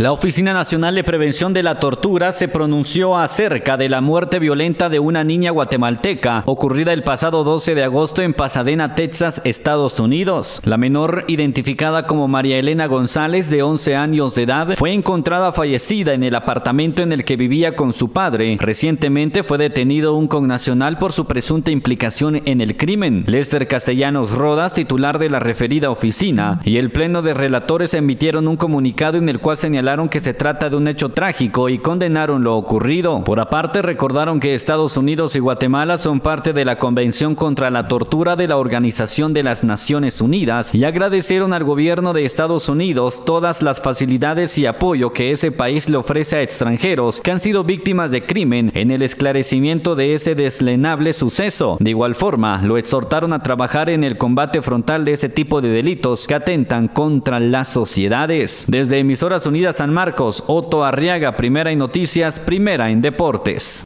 La Oficina Nacional de Prevención de la Tortura se pronunció acerca de la muerte violenta de una niña guatemalteca ocurrida el pasado 12 de agosto en Pasadena, Texas, Estados Unidos. La menor, identificada como María Elena González, de 11 años de edad, fue encontrada fallecida en el apartamento en el que vivía con su padre. Recientemente fue detenido un connacional por su presunta implicación en el crimen. Lester Castellanos Rodas, titular de la referida oficina, y el Pleno de Relatores emitieron un comunicado en el cual señalaron que se trata de un hecho trágico y condenaron lo ocurrido. Por aparte, recordaron que Estados Unidos y Guatemala son parte de la Convención contra la Tortura de la Organización de las Naciones Unidas y agradecieron al gobierno de Estados Unidos todas las facilidades y apoyo que ese país le ofrece a extranjeros que han sido víctimas de crimen en el esclarecimiento de ese deslenable suceso. De igual forma, lo exhortaron a trabajar en el combate frontal de ese tipo de delitos que atentan contra las sociedades. Desde Emisoras Unidas San Marcos, Otto Arriaga, Primera en Noticias, Primera en Deportes.